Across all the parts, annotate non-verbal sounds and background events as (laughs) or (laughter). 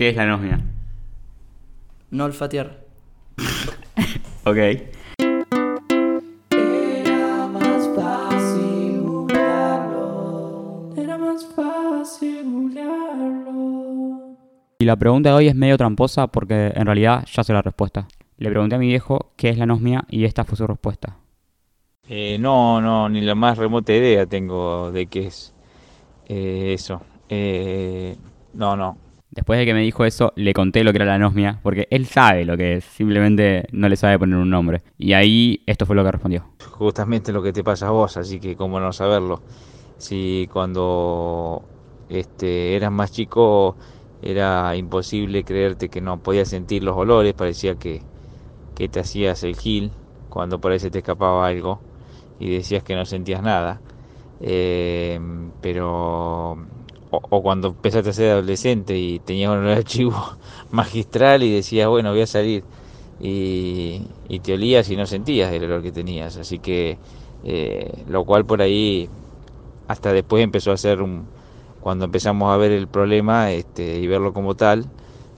¿qué es la anosmia? No olfatear. (laughs) Ok. Era más fácil googlearlo. Era más fácil googlearlo. Y la pregunta de hoy es medio tramposa porque en realidad ya sé la respuesta. Le pregunté a mi viejo qué es la anosmia y esta fue su respuesta. Eh, no, no, ni la más remota idea tengo de qué es eh, eso. Eh, no, no. Después de que me dijo eso, le conté lo que era la anosmia, porque él sabe lo que es, simplemente no le sabe poner un nombre. Y ahí esto fue lo que respondió. Justamente lo que te pasa a vos, así que cómo no saberlo. Si cuando este, eras más chico era imposible creerte que no podías sentir los olores, parecía que, que te hacías el gil cuando por ahí te escapaba algo y decías que no sentías nada. Eh, pero o, cuando empezaste a ser adolescente y tenías un (laughs) archivo magistral y decías, bueno, voy a salir y, y te olías y no sentías el olor que tenías. Así que, eh, lo cual por ahí, hasta después empezó a ser un, cuando empezamos a ver el problema este, y verlo como tal,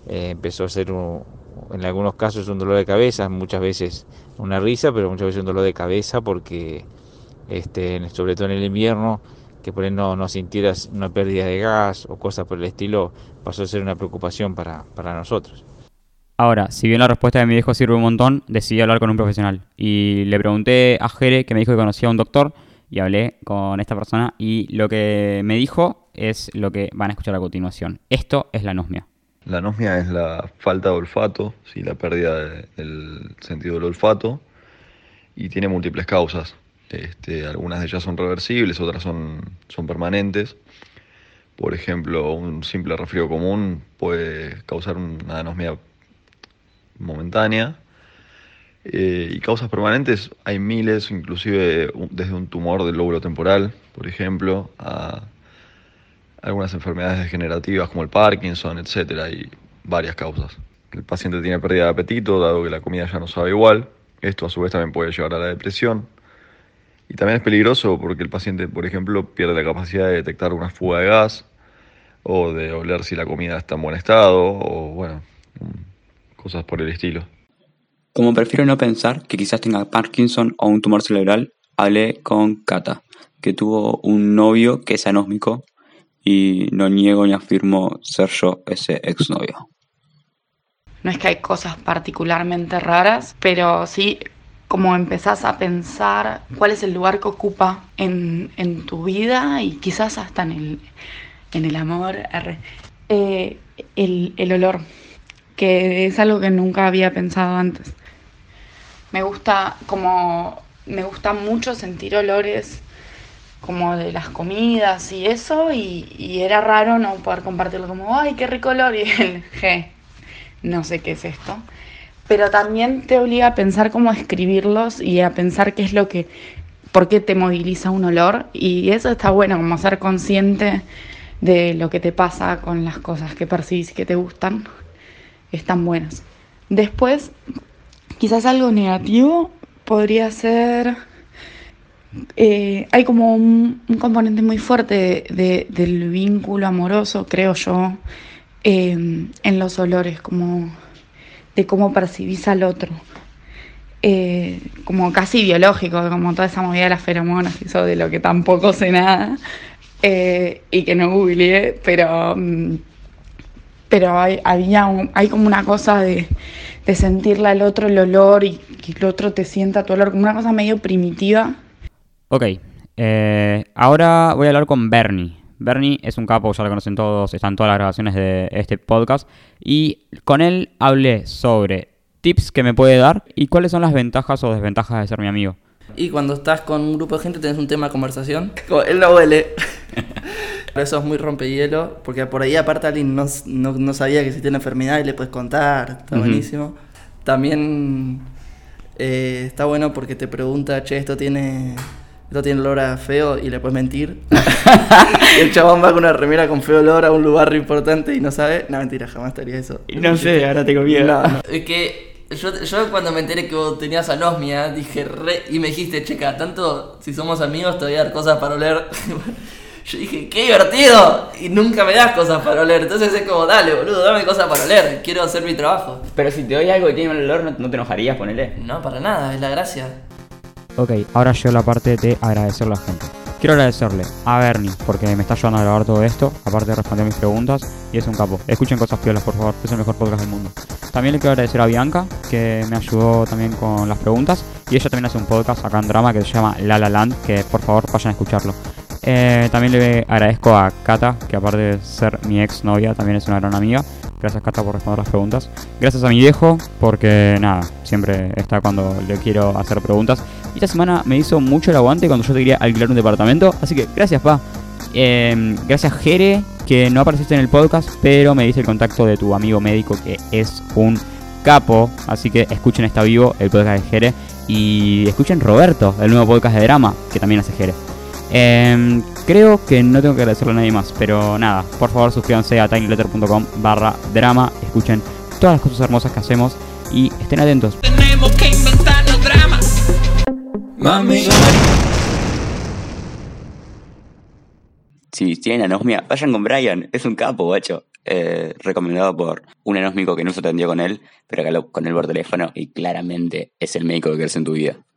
eh, empezó a ser un, en algunos casos un dolor de cabeza, muchas veces una risa, pero muchas veces un dolor de cabeza porque, este, sobre todo en el invierno, que por ahí no, no sintieras una pérdida de gas o cosas por el estilo, pasó a ser una preocupación para, para nosotros. Ahora, si bien la respuesta de mi viejo sirve un montón, decidí hablar con un profesional. Y le pregunté a Jere, que me dijo que conocía a un doctor, y hablé con esta persona, y lo que me dijo es lo que van a escuchar a continuación. Esto es la anosmia. La anosmia es la falta de olfato, ¿sí? la pérdida de- del sentido del olfato, y tiene múltiples causas. Este, algunas de ellas son reversibles, otras son, son permanentes. Por ejemplo, un simple resfrío común puede causar una anosmia momentánea. Eh, y causas permanentes hay miles, inclusive desde un tumor del lóbulo temporal, por ejemplo, a algunas enfermedades degenerativas como el Parkinson, etcétera, y varias causas. El paciente tiene pérdida de apetito, dado que la comida ya no sabe igual. Esto a su vez también puede llevar a la depresión. Y también es peligroso porque el paciente, por ejemplo, pierde la capacidad de detectar una fuga de gas o de oler si la comida está en buen estado o, bueno, cosas por el estilo. Como prefiero no pensar que quizás tenga Parkinson o un tumor cerebral, hablé con Kata, que tuvo un novio que es anósmico y no niego ni afirmo ser yo ese exnovio. No es que hay cosas particularmente raras, pero sí como empezás a pensar cuál es el lugar que ocupa en, en tu vida y quizás hasta en el, en el amor. Eh, el, el olor, que es algo que nunca había pensado antes. Me gusta como me gusta mucho sentir olores como de las comidas y eso y, y era raro no poder compartirlo como ay qué rico olor y (laughs) el G no sé qué es esto pero también te obliga a pensar cómo escribirlos y a pensar qué es lo que por qué te moviliza un olor. Y eso está bueno como ser consciente de lo que te pasa con las cosas que percibís y que te gustan. Están buenas. Después quizás algo negativo podría ser eh, hay como un, componente muy fuerte de- de- del vínculo amoroso, creo yo, eh, en los olores, como de cómo percibís al otro. Eh, como casi biológico, como toda esa movida de las feromonas, eso de lo que tampoco sé nada eh, y que no googleé, pero, mm, pero hay, había hay como una cosa de, de sentirle al otro el olor y que el otro te sienta tu olor, como una cosa medio primitiva. Ok, eh, ahora voy a hablar con Bernie. Bernie es un capo, ya lo conocen todos, están todas las grabaciones de este podcast. Y con él hablé sobre tips que me puede dar y cuáles son las ventajas o desventajas de ser mi amigo. Y cuando estás con un grupo de gente tenés un tema de conversación. (laughs) Él no huele. (laughs) Pero eso es muy rompehielo, porque por ahí aparte alguien no, no, no sabía que existía una enfermedad y le puedes contar, está buenísimo. También eh, está bueno porque te pregunta, che, esto tiene, esto tiene olor a feo y le puedes mentir. y (laughs) el chabón va con una remera con feo olor a un lugar importante y no sabe. No, mentira, jamás te haría eso. No sé, ahora tengo miedo. No, no. Es que yo, yo cuando me enteré que vos tenías anosmia, dije re. Y me dijiste, checa, tanto si somos amigos te voy a dar cosas para oler. (laughs) Yo dije, qué divertido. Y nunca me das cosas para oler. Entonces es como, dale, boludo, dame cosas para oler. Quiero hacer mi trabajo. Pero si te doy algo que tiene mal olor, ¿no, no te enojarías, ponele? No, para nada, es la gracia. Ok, ahora llegó la parte de agradecer a la gente. Quiero agradecerle a Bernie porque me está ayudando a grabar todo esto, aparte de responder mis preguntas, y es un capo. Escuchen cosas piolas, por favor, es el mejor podcast del mundo. También le quiero agradecer a Bianca, que me ayudó también con las preguntas, y ella también hace un podcast acá en Drama que se llama La La Land, que por favor vayan a escucharlo. Eh, también le agradezco a Kata, que aparte de ser mi ex novia, también es una gran amiga. Gracias Kata por responder las preguntas. Gracias a mi viejo, porque nada, siempre está cuando le quiero hacer preguntas. Y esta semana me hizo mucho el aguante cuando yo te quería alquilar un departamento. Así que gracias, pa. Eh, gracias Jere, que no apareciste en el podcast, pero me dice el contacto de tu amigo médico que es un capo. Así que escuchen Está Vivo, el podcast de Jere. Y escuchen Roberto, el nuevo podcast de drama, que también hace Jere. Eh, creo que no tengo que agradecerle a nadie más, pero nada, por favor suscríbanse a tinyletter.com barra drama, escuchen todas las cosas hermosas que hacemos y estén atentos. Tenemos que inventarnos drama. Mami. Si tienen anosmia, vayan con Brian, es un capo, guacho. Eh, recomendado por un anósmico que no se atendió con él, pero que habló con él por teléfono y claramente es el médico que querés en tu vida.